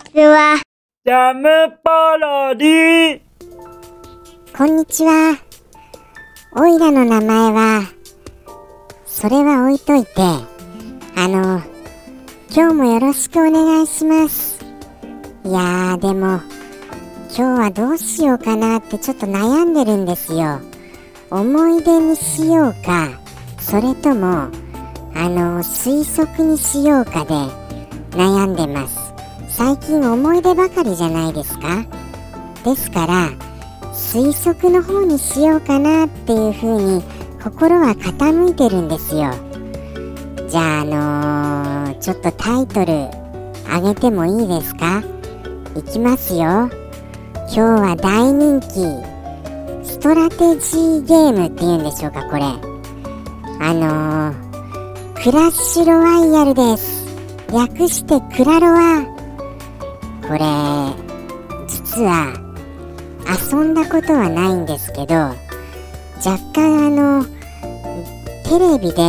ちは。ジャムパロディこんにちは。おいらの名前は、それは置いといて、あの、今日もよろしくお願いします。いやー、でも、今日はどうしようかなってちょっと悩んでるんですよ。思い出にしようか、それとも、あの、推測にしようかで悩んでます。最近思い出ばかりじゃないですか？ですから、推測の方にしようかなっていう風に心は傾いてるんですよ。じゃああのーちょっとタイトルあげてもいいですか？いきますよ。今日は大人気ストラテジーゲームっていうんでしょうかこれ。あのークラッシュロワイヤルです。略してクラロワ。これ実は遊んだことはないんですけど若干あのテレビで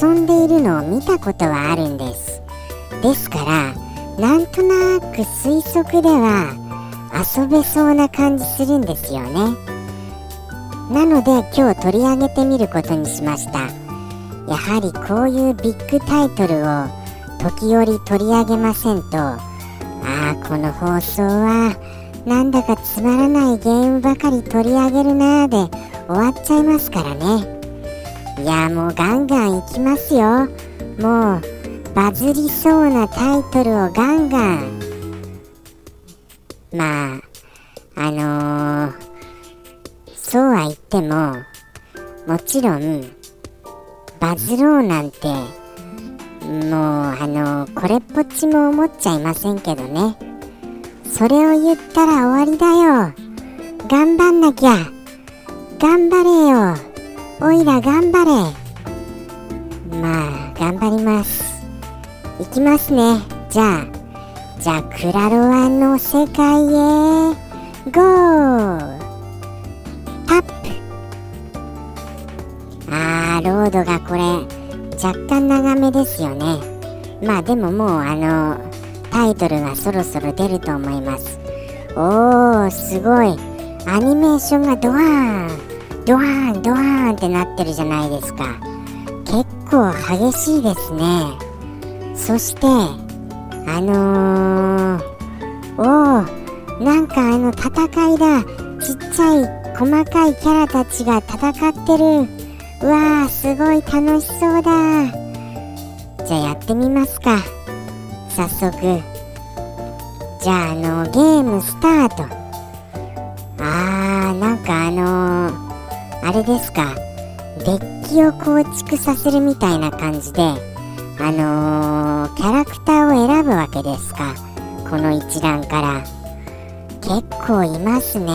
遊んでいるのを見たことはあるんです。ですからなんとなく推測では遊べそうな感じするんですよね。なので今日取り上げてみることにしました。やはりこういうビッグタイトルを時折取り上げませんとこの放送はなんだかつまらないゲームばかり取り上げるなーで終わっちゃいますからね。いやもうガンガンいきますよ。もうバズりそうなタイトルをガンガン。まああのー、そうは言ってももちろんバズろうなんてもうあのこれっぽっちも思っちゃいませんけどね。それを言ったら終わりだよ。頑張んなきゃ。頑張れよ。おいら頑張れ。まあ頑張ります。いきますね。じゃあじゃあクラロワの世界へ。ゴー。タップ。あーロードがこれ。若干長めですよね。まあでももうあのタイトルがそろそろ出ると思います。おーすごい。アニメーションがドワーンドワーンドワーンってなってるじゃないですか。結構激しいですね。そしてあのー、おーなんかあの戦いだ。ちっちゃい細かいキャラたちが戦ってる。わーすごい楽しそうだ。じゃあやってみますか。早速。じゃああのゲームスタート。あーなんかあのーあれですか。デッキを構築させるみたいな感じであのーキャラクターを選ぶわけですか。この一覧から。結構いますね。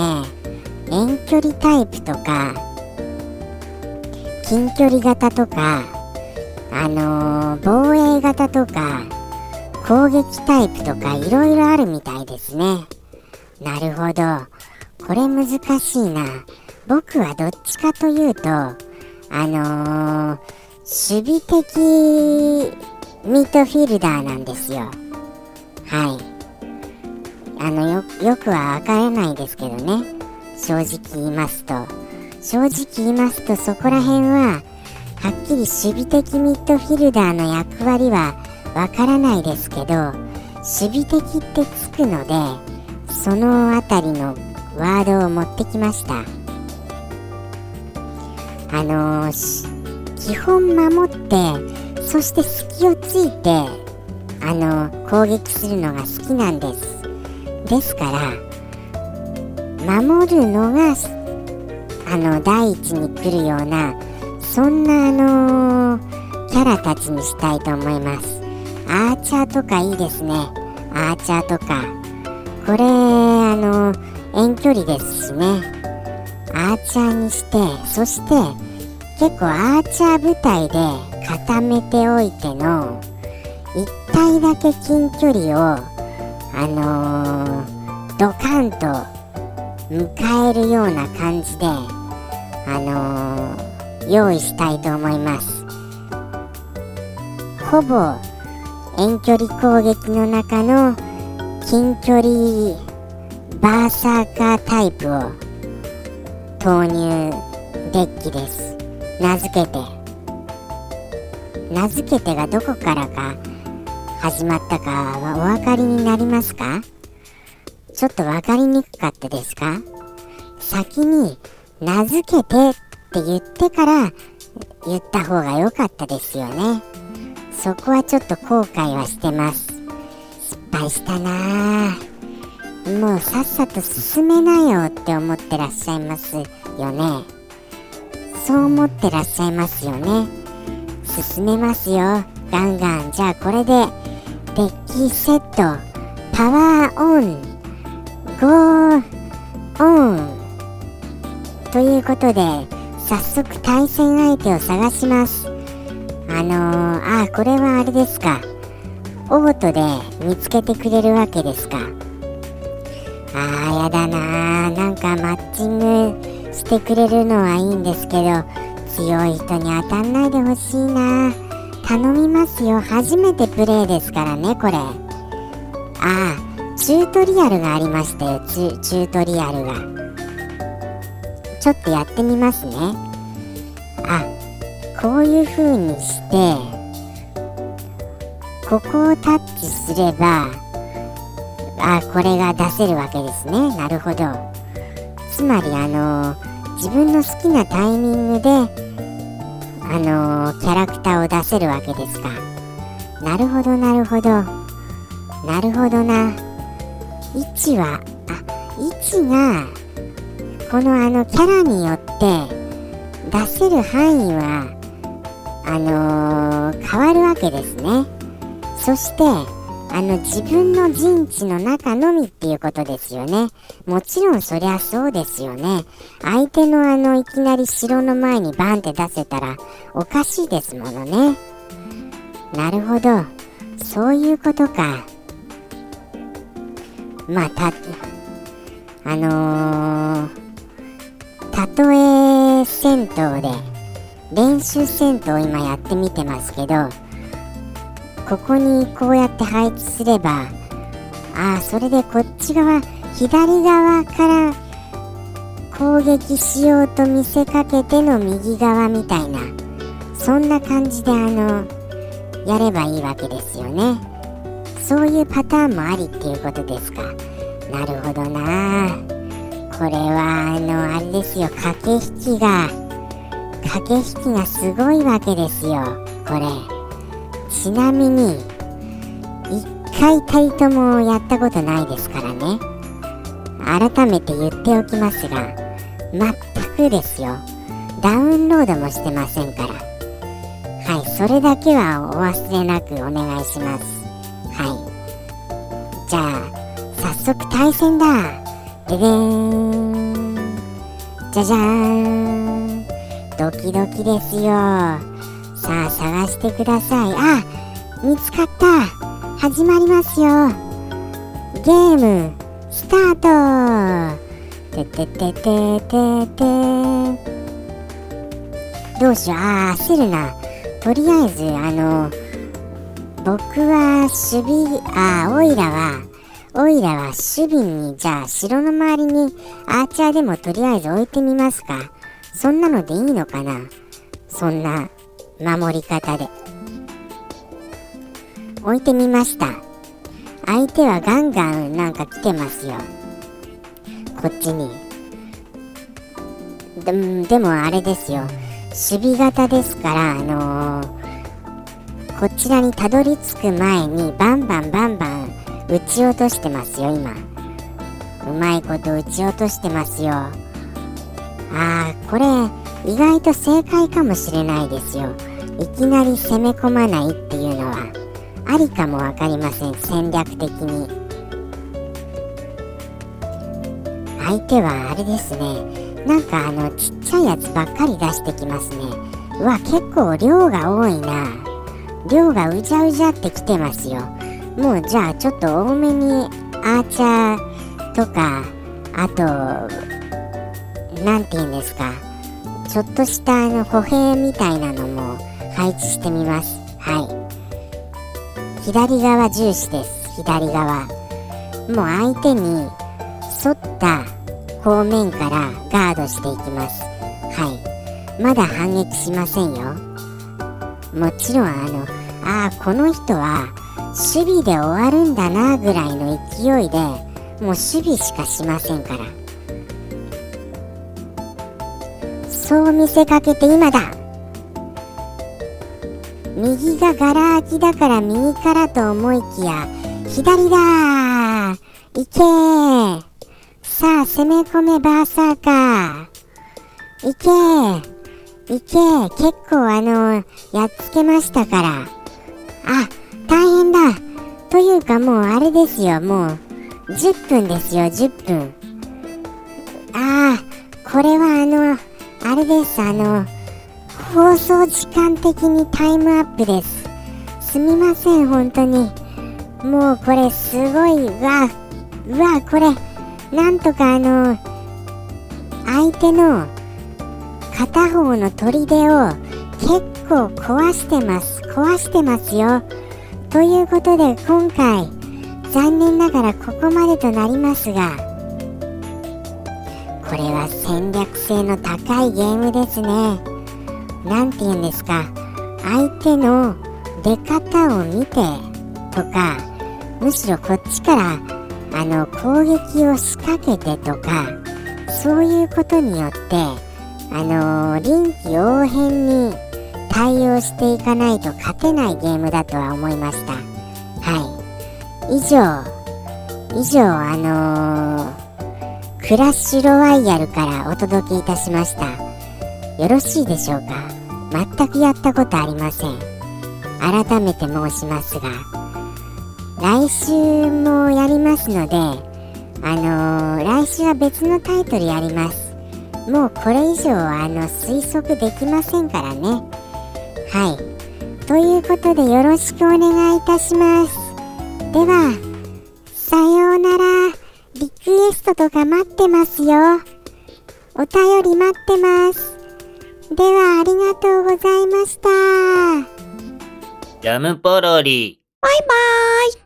遠距離タイプとか。近距離型とかあのー防衛型とか攻撃タイプとかいろいろあるみたいですね。なるほど。これ難しいな。僕はどっちかというとあのー守備的ミッドフィルダーなんですよ。はい。あのよよくは分からないですけどね。正直言いますと。正直言いますとそこら辺ははっきり守備的ミッドフィルダーの役割はわからないですけど守備的ってつくのでそのあたりのワードを持ってきました。あのー基本守ってそして隙をついてあの攻撃するのが好きなんです。ですから守るのがあの第一に来るようなそんなあのキャラたちにしたいと思います。アーチャーとかいいですね。アーチャーとか。これあの遠距離ですしね。アーチャーにしてそして結構アーチャー部隊で固めておいての1体だけ近距離をあのードカンと迎えるような感じであのー用意したいと思います。ほぼ遠距離攻撃の中の近距離バーサーカータイプを投入デッキです。名付けて。名付けてがどこからか始まったかはお分かりになりますか？ちょっと分かりにくかったですか？先に名付けてって言ってから言った方が良かったですよね。そこはちょっと後悔はしてます。失敗したなぁ。もうさっさと進めなよって思ってらっしゃいますよね。そう思ってらっしゃいますよね。進めますよ。ガンガン。じゃあこれでデッキセット。パワーオン。ゴーオン。ということで早速対戦相手を探します。あのー、あこれはあれですか。オートで見つけてくれるわけですか。あーやだなー。なんかマッチングしてくれるのはいいんですけど強い人に当たんないでほしいな頼みますよ。初めてプレイですからねこれ。ああチュートリアルがありましたよ。チュチュートリアルが。ちょっとやってみますね。あこういう風にしてここをタッチすればあこれが出せるわけですね。なるほど。つまりあの自分の好きなタイミングであのキャラクターを出せるわけですか。なるほどなるほど。なるほどな。位置はあ位置がこのあのキャラによって出せる範囲はあのー、変わるわけですね。そしてあの自分の陣地の中のみっていうことですよね。もちろんそりゃそうですよね。相手のあのいきなり城の前にバンって出せたらおかしいですものね。なるほど。そういうことか。まあたあのー、たとえ銭湯で練習戦闘を今やってみてますけどここにこうやって配置すればああそれでこっち側左側から攻撃しようと見せかけての右側みたいなそんな感じであのやればいいわけですよね。そういうパターンもありっていうことですか。なるほどな。これはあのあれですよ駆け引きが駆け引きがすごいわけですよこれ。ちなみに1回たりともやったことないですからね。改めて言っておきますが全くですよ。ダウンロードもしてませんから。はいそれだけはお忘れなくお願いします。はい。じゃあ早速対戦だ。ででーんじゃじゃーん。ドキドキですよ。さあ探してください。あ見つかった。始まりますよ。ゲームスタート。ててててててどうしよう。あー焦るな。とりあえずあの僕は守備あオイラはオイラは守備にじゃあ城の周りにアーチャーでもとりあえず置いてみますかそんなのでいいのかなそんな守り方で。置いてみました。相手はガンガンなんか来てますよ。こっちに。ででもあれですよ。守備型ですから、あのー、こちらにたどり着く前にバンバンバンバン撃ち落としてますよ、今。うまいこと撃ち落としてますよ。ああこれ意外と正解かもしれないですよ。いきなり攻め込まないっていうのはありかも分かりません戦略的に。相手はあれですね。なんかあのちっちゃいやつばっかり出してきますね。うわ結構量が多いな。量がうじゃうじゃってきてますよ。もうじゃあちょっと多めにアーチャーとかあと何て言うんですか。ちょっとしたあの歩兵みたいなのも配置してみます。はい。左側重視です。左側。もう相手に沿った方面からガードしていきます。はい。まだ反撃しませんよ。もちろんあのああこの人は守備で終わるんだなぐらいの勢いでもう守備しかしませんから。そう見せかけて今だ。右がガラ空きだから右からと思いきや左だ行けさあ攻め込めバーサーカー。行け行け結構あのやっつけましたから。あ大変だ。というかもうあれですよもう。10分ですよ10分。ああこれはあのあれですあの放送時間的にタイムアップです。すみません本当に。もうこれすごいわうわこれなんとかあの相手の片方の砦を結構壊してます。壊してますよ。ということで今回残念ながらここまでとなりますがこれは戦略性の高いゲームですね。何て言うんですか。相手の出方を見てとかむしろこっちからあの攻撃を仕掛けてとかそういうことによってあの臨機応変に対応していかないと勝てないゲームだとは思いました。はい。以上。以上あのー、クラッシュロワイヤルからお届けいたしました。よろしいでしょうか？全くやったことありません。改めて申しますが来週もやりますのであのー、来週は別のタイトルやります。もうこれ以上あの推測できませんからね。はい。ということでよろしくお願いいたします。ではさようなら。リクエストとか待ってますよ。お便り待ってます。ではありがとうございました。ジャムポロリ。バイバーイ